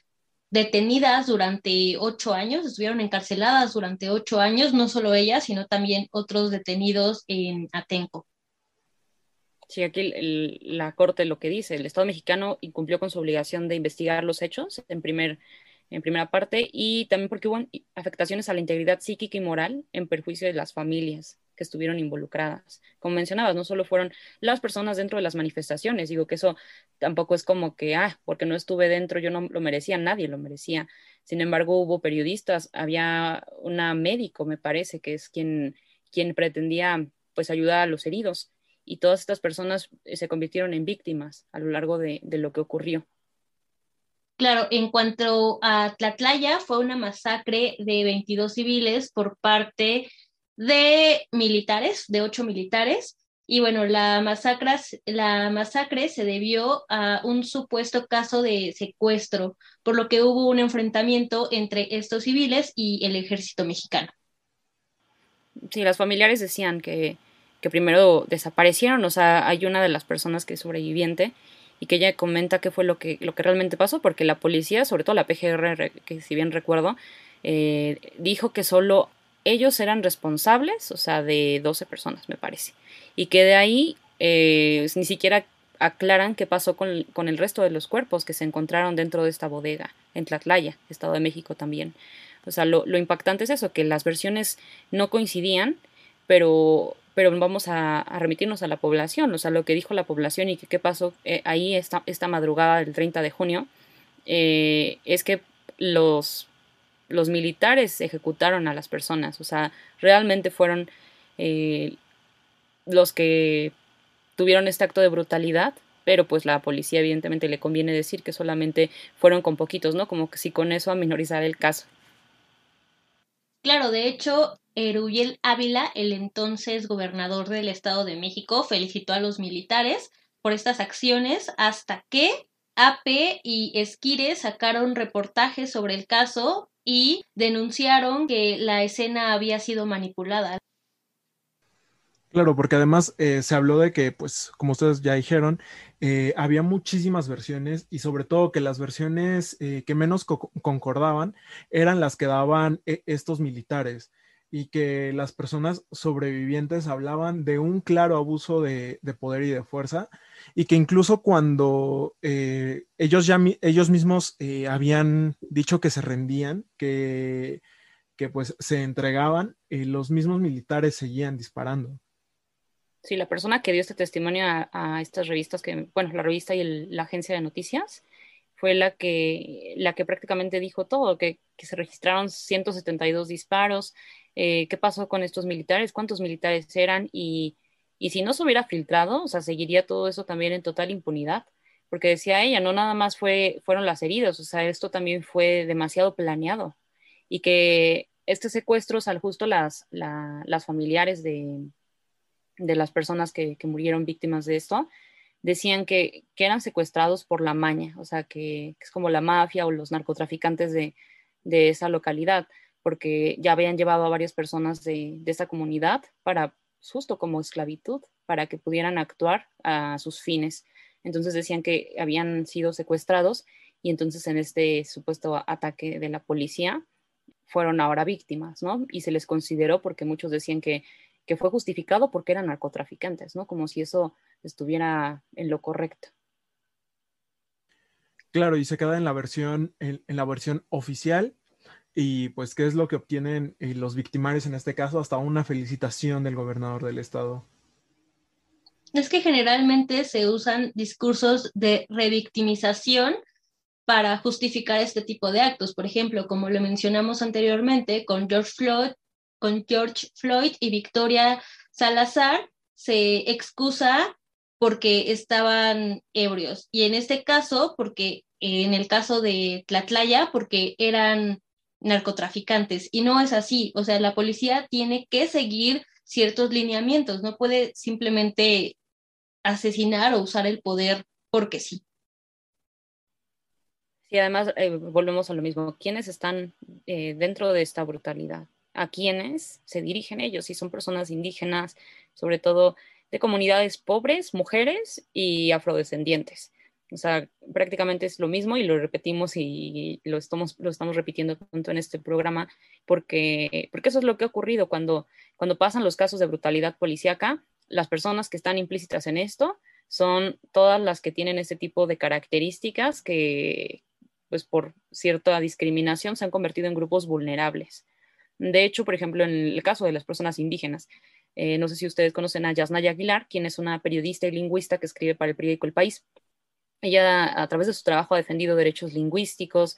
detenidas durante ocho años, estuvieron encarceladas durante ocho años, no solo ellas, sino también otros detenidos en Atenco. Sí, aquí la Corte lo que dice, el Estado mexicano incumplió con su obligación de investigar los hechos en, primer, en primera parte y también porque hubo afectaciones a la integridad psíquica y moral en perjuicio de las familias que estuvieron involucradas. Como mencionabas, no solo fueron las personas dentro de las manifestaciones, digo que eso tampoco es como que, ah, porque no estuve dentro, yo no lo merecía, nadie lo merecía. Sin embargo, hubo periodistas, había una médico, me parece, que es quien, quien pretendía pues ayudar a los heridos y todas estas personas eh, se convirtieron en víctimas a lo largo de, de lo que ocurrió. Claro, en cuanto a Tlatlaya, fue una masacre de 22 civiles por parte de militares, de ocho militares. Y bueno, la masacre, la masacre se debió a un supuesto caso de secuestro, por lo que hubo un enfrentamiento entre estos civiles y el ejército mexicano. Sí, las familiares decían que, que primero desaparecieron, o sea, hay una de las personas que es sobreviviente y que ella comenta qué fue lo que, lo que realmente pasó, porque la policía, sobre todo la PGR, que si bien recuerdo, eh, dijo que solo ellos eran responsables, o sea, de 12 personas, me parece, y que de ahí eh, ni siquiera aclaran qué pasó con, con, el resto de los cuerpos que se encontraron dentro de esta bodega, en Tlatlaya, Estado de México también. O sea, lo, lo impactante es eso, que las versiones no coincidían, pero pero vamos a, remitirnos a la población, o sea, lo que dijo la población y que qué pasó eh, ahí esta, esta madrugada del 30 de junio, eh, es que los, los militares ejecutaron a las personas, o sea, realmente fueron eh, los que tuvieron este acto de brutalidad, pero pues la policía evidentemente le conviene decir que solamente fueron con poquitos, ¿no? Como que si con eso a minorizar el caso. Claro, de hecho, Eruyel Ávila, el entonces gobernador del Estado de México, felicitó a los militares por estas acciones hasta que AP y Esquire sacaron reportajes sobre el caso y denunciaron que la escena había sido manipulada. Claro, porque además eh, se habló de que, pues, como ustedes ya dijeron, eh, había muchísimas versiones y sobre todo que las versiones eh, que menos concordaban eran las que daban estos militares y que las personas sobrevivientes hablaban de un claro abuso de, poder y de fuerza y que incluso cuando ellos ya ellos mismos habían dicho que se rendían, que, que pues se entregaban, los mismos militares seguían disparando. Sí, la persona que dio este testimonio a, estas revistas, que, bueno, la revista y la agencia de noticias, fue la que, la que prácticamente dijo todo, que, se registraron 172 disparos, eh, qué pasó con estos militares, cuántos militares eran y, y si no se hubiera filtrado, o sea, seguiría todo eso también en total impunidad, porque decía ella, no nada más fue, fueron las heridas, o sea, esto también fue demasiado planeado. Y que este secuestro, o sea, justo las, las familiares de, de las personas que, murieron víctimas de esto, decían que, eran secuestrados por la maña, o sea, que, es como la mafia o los narcotraficantes de, esa localidad, porque ya habían llevado a varias personas de, esa comunidad para, justo como esclavitud, para que pudieran actuar a sus fines. Entonces decían que habían sido secuestrados y entonces en este supuesto ataque de la policía fueron ahora víctimas, ¿no? Y se les consideró porque muchos decían que que fue justificado porque eran narcotraficantes, ¿no? Como si eso estuviera en lo correcto. Claro, y se queda en la versión, en, la versión oficial. Y pues, ¿qué es lo que obtienen eh, los victimarios en este caso? Hasta una felicitación del gobernador del estado. Es que generalmente se usan discursos de revictimización para justificar este tipo de actos. Por ejemplo, como lo mencionamos anteriormente con George Floyd, con George Floyd y Victoria Salazar se excusa porque estaban ebrios. Y en este caso, porque en el caso de Tlatlaya, porque eran narcotraficantes. Y no es así. O sea, la policía tiene que seguir ciertos lineamientos, no puede simplemente asesinar o usar el poder porque sí. Sí, además eh, volvemos a lo mismo. ¿Quiénes están eh, dentro de esta brutalidad? a quienes se dirigen ellos, y son personas indígenas, sobre todo de comunidades pobres, mujeres y afrodescendientes. O sea, prácticamente es lo mismo y lo repetimos y lo estamos, lo estamos repitiendo tanto en este programa porque, porque eso es lo que ha ocurrido cuando, cuando pasan los casos de brutalidad policíaca. Las personas que están implícitas en esto son todas las que tienen ese tipo de características que, pues por cierta discriminación, se han convertido en grupos vulnerables. De hecho, por ejemplo, en el caso de las personas indígenas, eh, no sé si ustedes conocen a Yasnaya Aguilar, quien es una periodista y lingüista que escribe para el periódico El País. Ella, a través de su trabajo, ha defendido derechos lingüísticos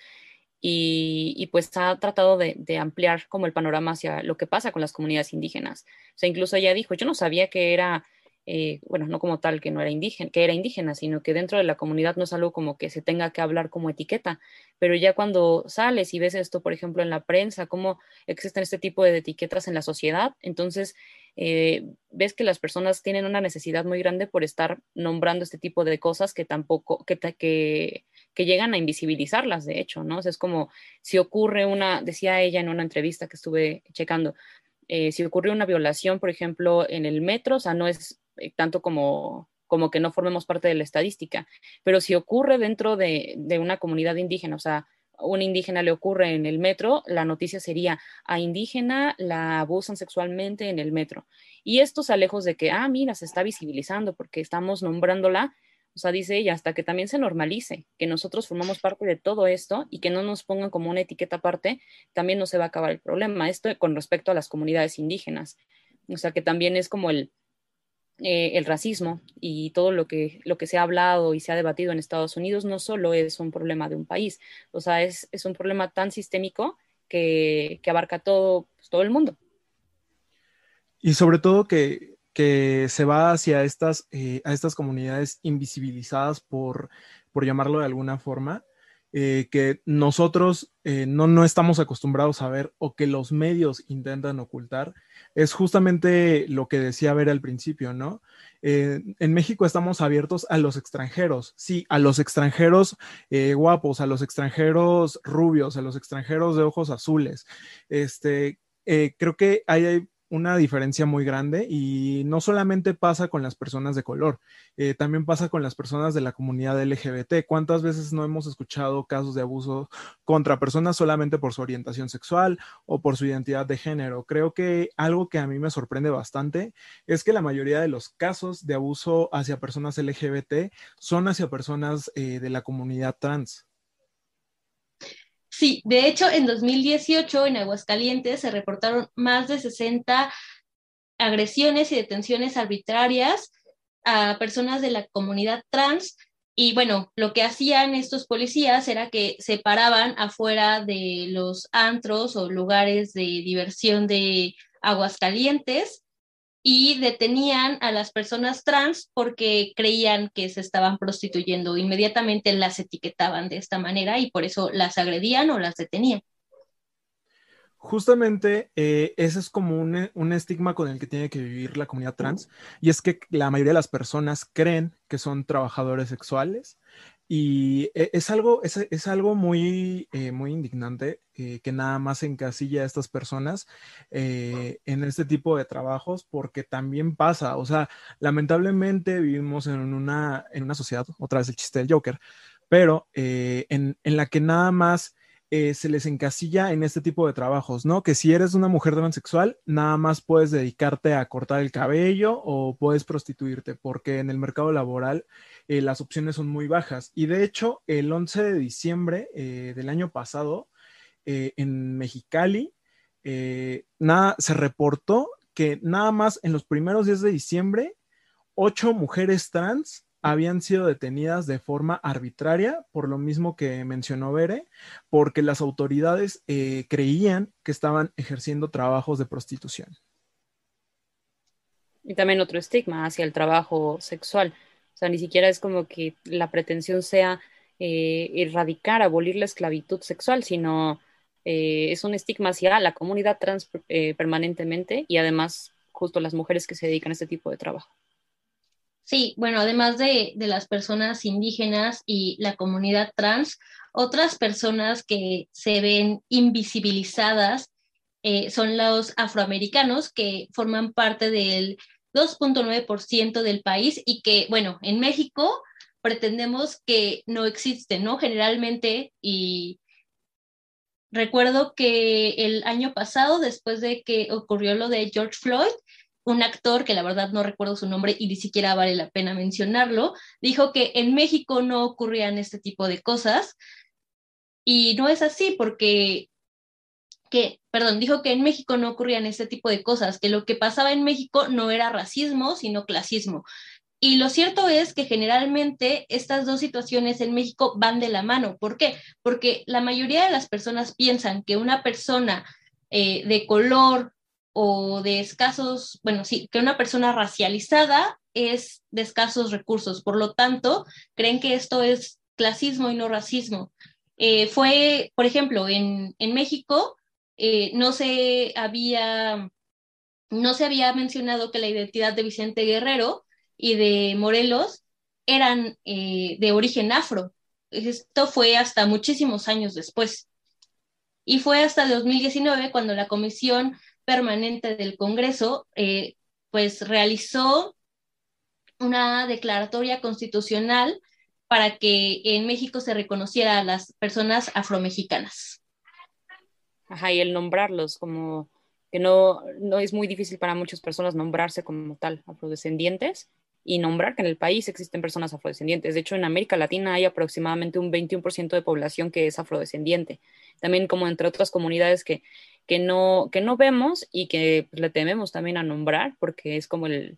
y, pues ha tratado de, ampliar como el panorama hacia lo que pasa con las comunidades indígenas. O sea, incluso ella dijo, yo no sabía que era eh, bueno, no como tal que no era indígena, que era indígena, sino que dentro de la comunidad no es algo como que se tenga que hablar como etiqueta, pero ya cuando sales y ves esto, por ejemplo, en la prensa, cómo existen este tipo de etiquetas en la sociedad, entonces eh, ves que las personas tienen una necesidad muy grande por estar nombrando este tipo de cosas que tampoco, que, que, llegan a invisibilizarlas, de hecho, ¿no? es como si ocurre una, decía ella en una entrevista que estuve checando, eh, si ocurre una violación, por ejemplo, en el metro, o sea, no es eh, tanto como, como que no formemos parte de la estadística, pero si ocurre dentro de, de una comunidad indígena, o sea, un indígena le ocurre en el metro, la noticia sería a indígena la abusan sexualmente en el metro. Y esto sale lejos de que, ah, mira, se está visibilizando porque estamos nombrándola. O sea, dice ella, hasta que también se normalice, que nosotros formamos parte de todo esto y que no nos pongan como una etiqueta aparte, también no se va a acabar el problema. Esto con respecto a las comunidades indígenas. O sea, que también es como el, eh, el racismo y todo lo que, lo que se ha hablado y se ha debatido en Estados Unidos no solo es un problema de un país, o sea, es, un problema tan sistémico que, abarca todo, pues, todo el mundo. Y sobre todo que, se va hacia estas, eh, a estas comunidades invisibilizadas por, por llamarlo de alguna forma, eh, que nosotros eh, no, no, estamos acostumbrados a ver o que los medios intentan ocultar, es justamente lo que decía ver al principio, ¿no? Eh, en México estamos abiertos a los extranjeros, sí, a los extranjeros guapos, a los extranjeros rubios, a los extranjeros de ojos azules. Este, creo que hay una diferencia muy grande y no solamente pasa con las personas de color, eh, también pasa con las personas de la comunidad LGBT. ¿Cuántas veces no hemos escuchado casos de abuso contra personas solamente por su orientación sexual o por su identidad de género? Creo que algo que a mí me sorprende bastante es que la mayoría de los casos de abuso hacia personas LGBT son hacia personas eh, de la comunidad trans. Sí, de hecho, en 2018 en Aguascalientes se reportaron más de 60 agresiones y detenciones arbitrarias a personas de la comunidad trans. Y bueno, lo que hacían estos policías era que se paraban afuera de los antros o lugares de diversión de Aguascalientes y detenían a las personas trans porque creían que se estaban prostituyendo. Inmediatamente las etiquetaban de esta manera y por eso las agredían o las detenían. Justamente eh, ese es como un, un, estigma con el que tiene que vivir la comunidad trans y es que la mayoría de las personas creen que son trabajadores sexuales y e, es algo, es, algo muy, eh, muy indignante eh, que nada más encasilla a estas personas eh, en este tipo de trabajos, porque también pasa, o sea, lamentablemente vivimos en una, en una sociedad, otra vez el chiste del Joker, pero en, en la que nada más se les encasilla en este tipo de trabajos, ¿no? Que si eres una mujer transexual, nada más puedes dedicarte a cortar el cabello o puedes prostituirte, porque en el mercado laboral eh, las opciones son muy bajas. Y de hecho, el 11 de diciembre eh, del año pasado, en Mexicali, nada, se reportó que nada más en los primeros días de diciembre, ocho mujeres trans habían sido detenidas de forma arbitraria, por lo mismo que mencionó Bere, porque las autoridades eh, creían que estaban ejerciendo trabajos de prostitución. Y también otro estigma hacia el trabajo sexual. O sea, ni siquiera es como que la pretensión sea eh, erradicar, abolir la esclavitud sexual, sino eh, es un estigma hacia la comunidad trans permanentemente y además justo las mujeres que se dedican a este tipo de trabajo. Sí, bueno, además de, las personas indígenas y la comunidad trans, otras personas que se ven invisibilizadas eh, son los afroamericanos que forman parte del 2.9% del país y que, bueno, en México pretendemos que no existen, ¿no? Generalmente, y recuerdo que el año pasado, después de que ocurrió lo de George Floyd, un actor, que la verdad no recuerdo su nombre y ni siquiera vale la pena mencionarlo, dijo que en México no ocurrían este tipo de cosas. Y no es así porque, que, perdón, dijo que en México no ocurrían este tipo de cosas, que lo que pasaba en México no era racismo, sino clasismo. Y lo cierto es que generalmente estas dos situaciones en México van de la mano. ¿Por qué? Porque la mayoría de las personas piensan que una persona eh, de color o de escasos, bueno, sí, que una persona racializada es de escasos recursos. Por lo tanto, creen que esto es clasismo y no racismo. Eh, fue, por ejemplo, en, México eh, no, se había, no se había mencionado que la identidad de Vicente Guerrero y de Morelos eran eh, de origen afro. Esto fue hasta muchísimos años después. Y fue hasta 2019 cuando la Comisión Permanente del Congreso pues realizó una declaratoria constitucional para que en México se reconociera a las personas afromexicanas. Ajá, y el nombrarlos como que no, no es muy difícil para muchas personas nombrarse como tal afrodescendientes y nombrar que en el país existen personas afrodescendientes. De hecho, en América Latina hay aproximadamente un 21% de población que es afrodescendiente. También como entre otras comunidades que, que, no, que no vemos y que le tememos también a nombrar porque es como el,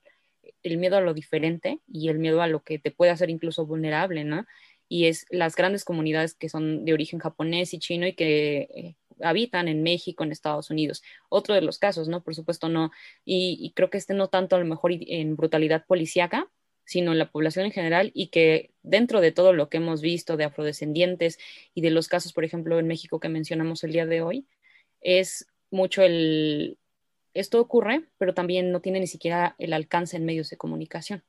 el miedo a lo diferente y el miedo a lo que te puede hacer incluso vulnerable, ¿no? Y es las grandes comunidades que son de origen japonés y chino y que eh, habitan en México, en Estados Unidos. Otro de los casos, ¿no? Por supuesto, no. Y, creo que este no tanto a lo mejor en brutalidad policíaca, sino en la población en general y que dentro de todo lo que hemos visto de afrodescendientes y de los casos, por ejemplo, en México que mencionamos el día de hoy, es mucho el, esto ocurre, pero también no tiene ni siquiera el alcance en medios de comunicación.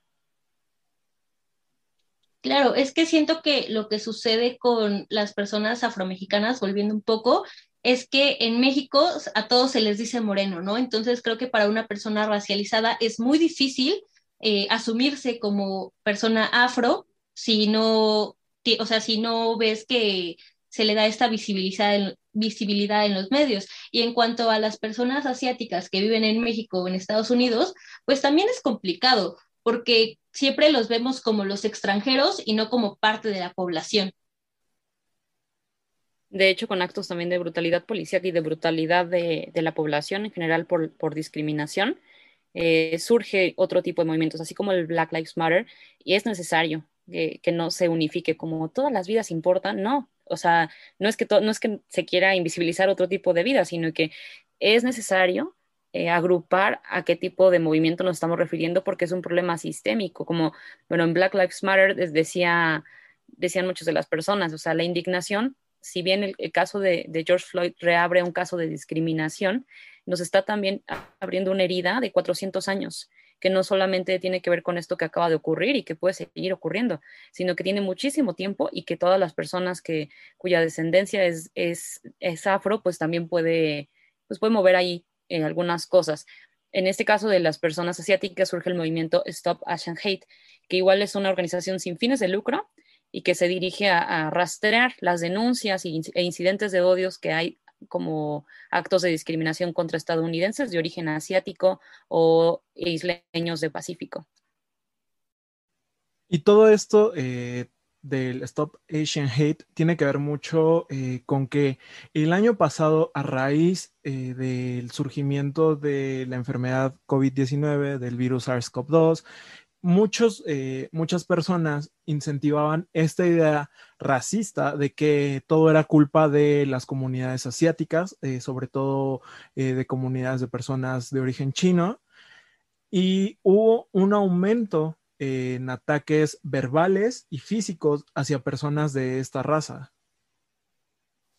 Claro, es que siento que lo que sucede con las personas afromexicanas, volviendo un poco, es que en México a todos se les dice moreno, ¿no? Entonces creo que para una persona racializada es muy difícil eh, asumirse como persona afro si no, o sea, si no ves que se le da esta visibilidad visibilidad en los medios. Y en cuanto a las personas asiáticas que viven en México o en Estados Unidos, pues también es complicado, porque siempre los vemos como los extranjeros y no como parte de la población. De hecho, con actos también de brutalidad policial y de brutalidad de, la población en general por, discriminación, eh, surge otro tipo de movimientos, así como el Black Lives Matter, y es necesario que, no se unifique como todas las vidas importan, no, o sea, no es que, no es que se quiera invisibilizar otro tipo de vida, sino que es necesario eh, agrupar a qué tipo de movimiento nos estamos refiriendo porque es un problema sistémico, como, bueno, en Black Lives Matter decía, decían muchas de las personas, o sea, la indignación, si bien el, caso de, George Floyd reabre un caso de discriminación, nos está también abriendo una herida de 400 años que no solamente tiene que ver con esto que acaba de ocurrir y que puede seguir ocurriendo, sino que tiene muchísimo tiempo y que todas las personas que, cuya descendencia es, es, afro, pues también puede, pues puede mover ahí eh, algunas cosas. En este caso de las personas asiáticas surge el movimiento Stop Asian Hate, que igual es una organización sin fines de lucro y que se dirige a, rastrear las denuncias e incidentes de odios que hay como actos de discriminación contra estadounidenses de origen asiático o isleños de Pacífico. Y todo esto eh, del Stop Asian Hate tiene que ver mucho eh, con que el año pasado, a raíz eh, del surgimiento de la enfermedad COVID-19, del virus SARS-CoV-2, muchos, eh, muchas personas incentivaban esta idea racista de que todo era culpa de las comunidades asiáticas, eh, sobre todo eh, de comunidades de personas de origen chino, y hubo un aumento en ataques verbales y físicos hacia personas de esta raza.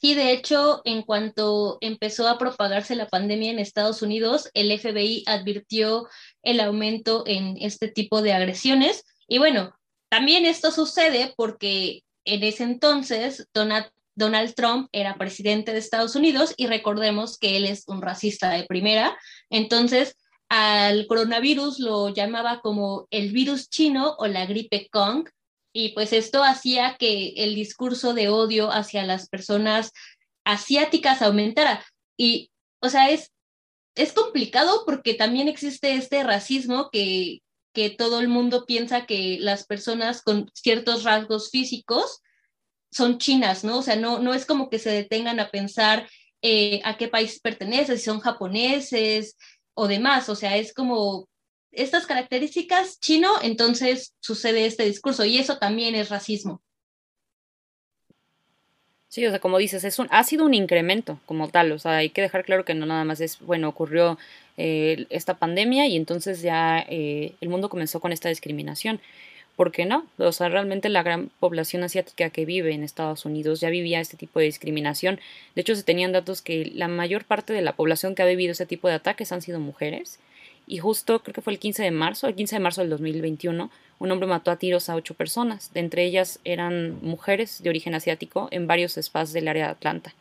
Sí, de hecho, en cuanto empezó a propagarse la pandemia en Estados Unidos, el FBI advirtió el aumento en este tipo de agresiones. Y bueno, también esto sucede porque en ese entonces Donald Trump era presidente de Estados Unidos y recordemos que él es un racista de primera. Entonces, al coronavirus lo llamaba como el virus chino o la gripe Kong y pues esto hacía que el discurso de odio hacia las personas asiáticas aumentara. Y, o sea, es, es complicado porque también existe este racismo que, que todo el mundo piensa que las personas con ciertos rasgos físicos son chinas, ¿no? O sea, no, no es como que se detengan a pensar eh, a qué país pertenece, si son japoneses o demás, o sea, es como estas características chino, entonces sucede este discurso y eso también es racismo. Sí, o sea, como dices, es un, ha sido un incremento como tal, o sea, hay que dejar claro que no nada más es, bueno, ocurrió eh, esta pandemia y entonces ya eh, el mundo comenzó con esta discriminación. ¿Por qué no? O sea, realmente la gran población asiática que vive en Estados Unidos ya vivía este tipo de discriminación. De hecho, se tenían datos que la mayor parte de la población que ha vivido este tipo de ataques han sido mujeres. Y justo creo que fue el 15 de marzo, el 15 de marzo del 2021, un hombre mató a tiros a ocho personas. De entre ellas eran mujeres de origen asiático en varios spas del área de Atlanta.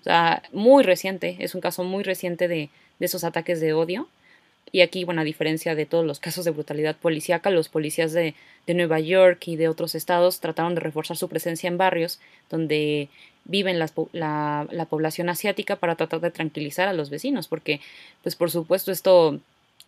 O sea, muy reciente, es un caso muy reciente de, de esos ataques de odio. Y aquí, bueno, a diferencia de todos los casos de brutalidad policíaca, los policías de, de Nueva York y de otros estados trataron de reforzar su presencia en barrios donde viven la, la, población asiática para tratar de tranquilizar a los vecinos, porque, pues por supuesto, esto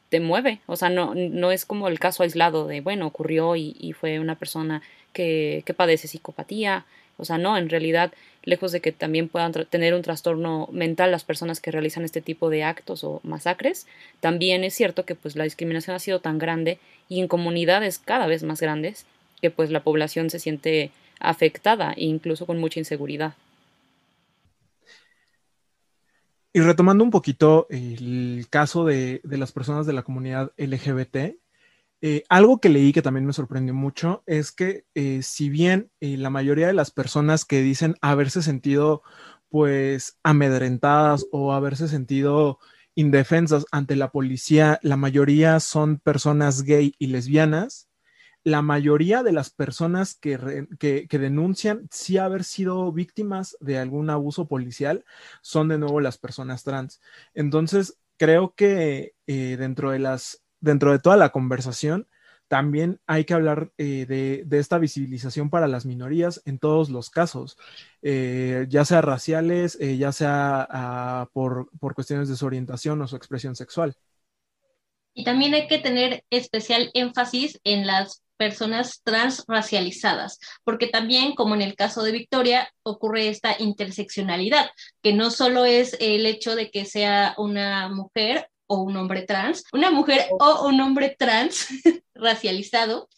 te mueve, o sea, no, no es como el caso aislado de, bueno, ocurrió y, y fue una persona que, que padece psicopatía, o sea, no, en realidad, lejos de que también puedan tener un trastorno mental las personas que realizan este tipo de actos o masacres, también es cierto que pues la discriminación ha sido tan grande y en comunidades cada vez más grandes que pues la población se siente afectada e incluso con mucha inseguridad. Y retomando un poquito el caso de, las personas de la comunidad LGBT, eh, algo que leí que también me sorprendió mucho es que eh, si bien eh, la mayoría de las personas que dicen haberse sentido pues amedrentadas o haberse sentido indefensas ante la policía, la mayoría son personas gay y lesbianas, la mayoría de las personas que, que, denuncian sí haber sido víctimas de algún abuso policial son de nuevo las personas trans. Entonces, creo que dentro de las dentro de toda la conversación, también hay que hablar eh, de, esta visibilización para las minorías en todos los casos, eh, ya sea raciales, eh, ya sea ah, por, por, cuestiones de su orientación o su expresión sexual. Y también hay que tener especial énfasis en las personas transracializadas, porque también, como en el caso de Victoria, ocurre esta interseccionalidad, que no solo es el hecho de que sea una mujer o un hombre trans, una mujer o un hombre trans racializado,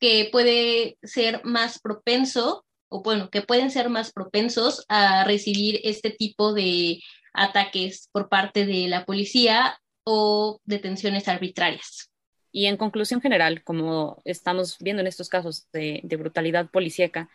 que puede ser más propenso, o bueno, que pueden ser más propensos a recibir este tipo de ataques por parte de la policía o detenciones arbitrarias. Y en conclusión general, como estamos viendo en estos casos de, brutalidad policíaca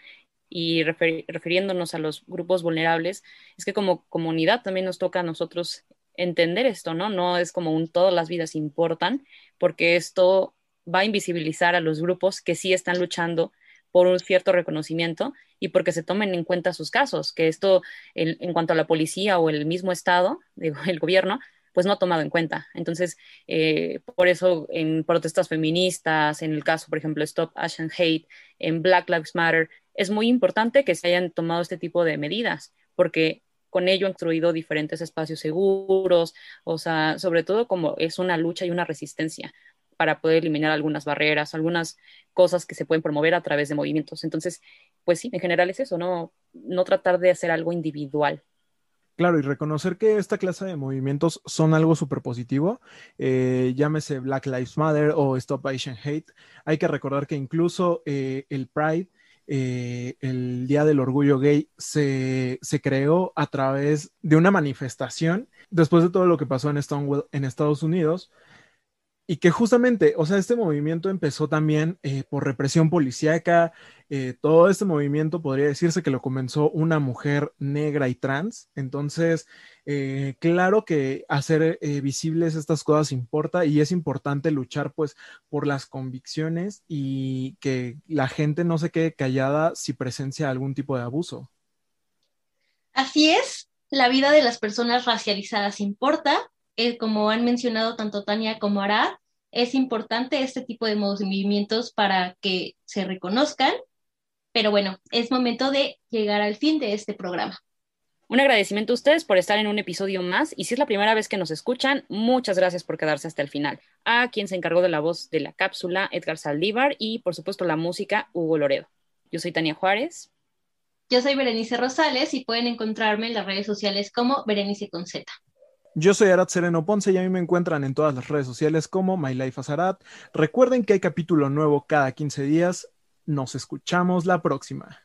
y refiriéndonos a los grupos vulnerables, es que como comunidad también nos toca a nosotros entender esto, ¿no? No es como un todas las vidas importan, porque esto va a invisibilizar a los grupos que sí están luchando por un cierto reconocimiento y porque se tomen en cuenta sus casos, que esto en cuanto a la policía o el mismo Estado, el gobierno, pues no ha tomado en cuenta. Entonces, eh, por eso en protestas feministas, en el caso, por ejemplo, Stop Asian Hate, en Black Lives Matter, es muy importante que se hayan tomado este tipo de medidas, porque con ello han construido diferentes espacios seguros, o sea, sobre todo como es una lucha y una resistencia para poder eliminar algunas barreras, algunas cosas que se pueden promover a través de movimientos. Entonces, pues sí, en general es eso, no, no tratar de hacer algo individual. Claro, y reconocer que esta clase de movimientos son algo súper positivo, eh, llámese Black Lives Matter o Stop Asian Hate. Hay que recordar que incluso eh, el Pride eh, el Día del Orgullo Gay se, creó a través de una manifestación después de todo lo que pasó en Stonewall en Estados Unidos y que justamente, o sea, este movimiento empezó también eh, por represión policíaca, eh, todo este movimiento podría decirse que lo comenzó una mujer negra y trans, entonces eh, claro que hacer visibles estas cosas importa y es importante luchar pues por las convicciones y que la gente no se quede callada si presencia algún tipo de abuso. Así es, la vida de las personas racializadas importa, eh, como han mencionado tanto Tania como Arad, es importante este tipo de movimientos para que se reconozcan, pero bueno, es momento de llegar al fin de este programa. Un agradecimiento a ustedes por estar en un episodio más y si es la primera vez que nos escuchan, muchas gracias por quedarse hasta el final. A quien se encargó de la voz de la cápsula, Edgar Saldívar y por supuesto la música, Hugo Loredo. Yo soy Tania Juárez. Yo soy Berenice Rosales y pueden encontrarme en las redes sociales como Berenice con Z. Yo soy Arat Sereno Ponce y a mí me encuentran en todas las redes sociales como My Life as. Recuerden que hay capítulo nuevo cada 15 días. Nos escuchamos la próxima.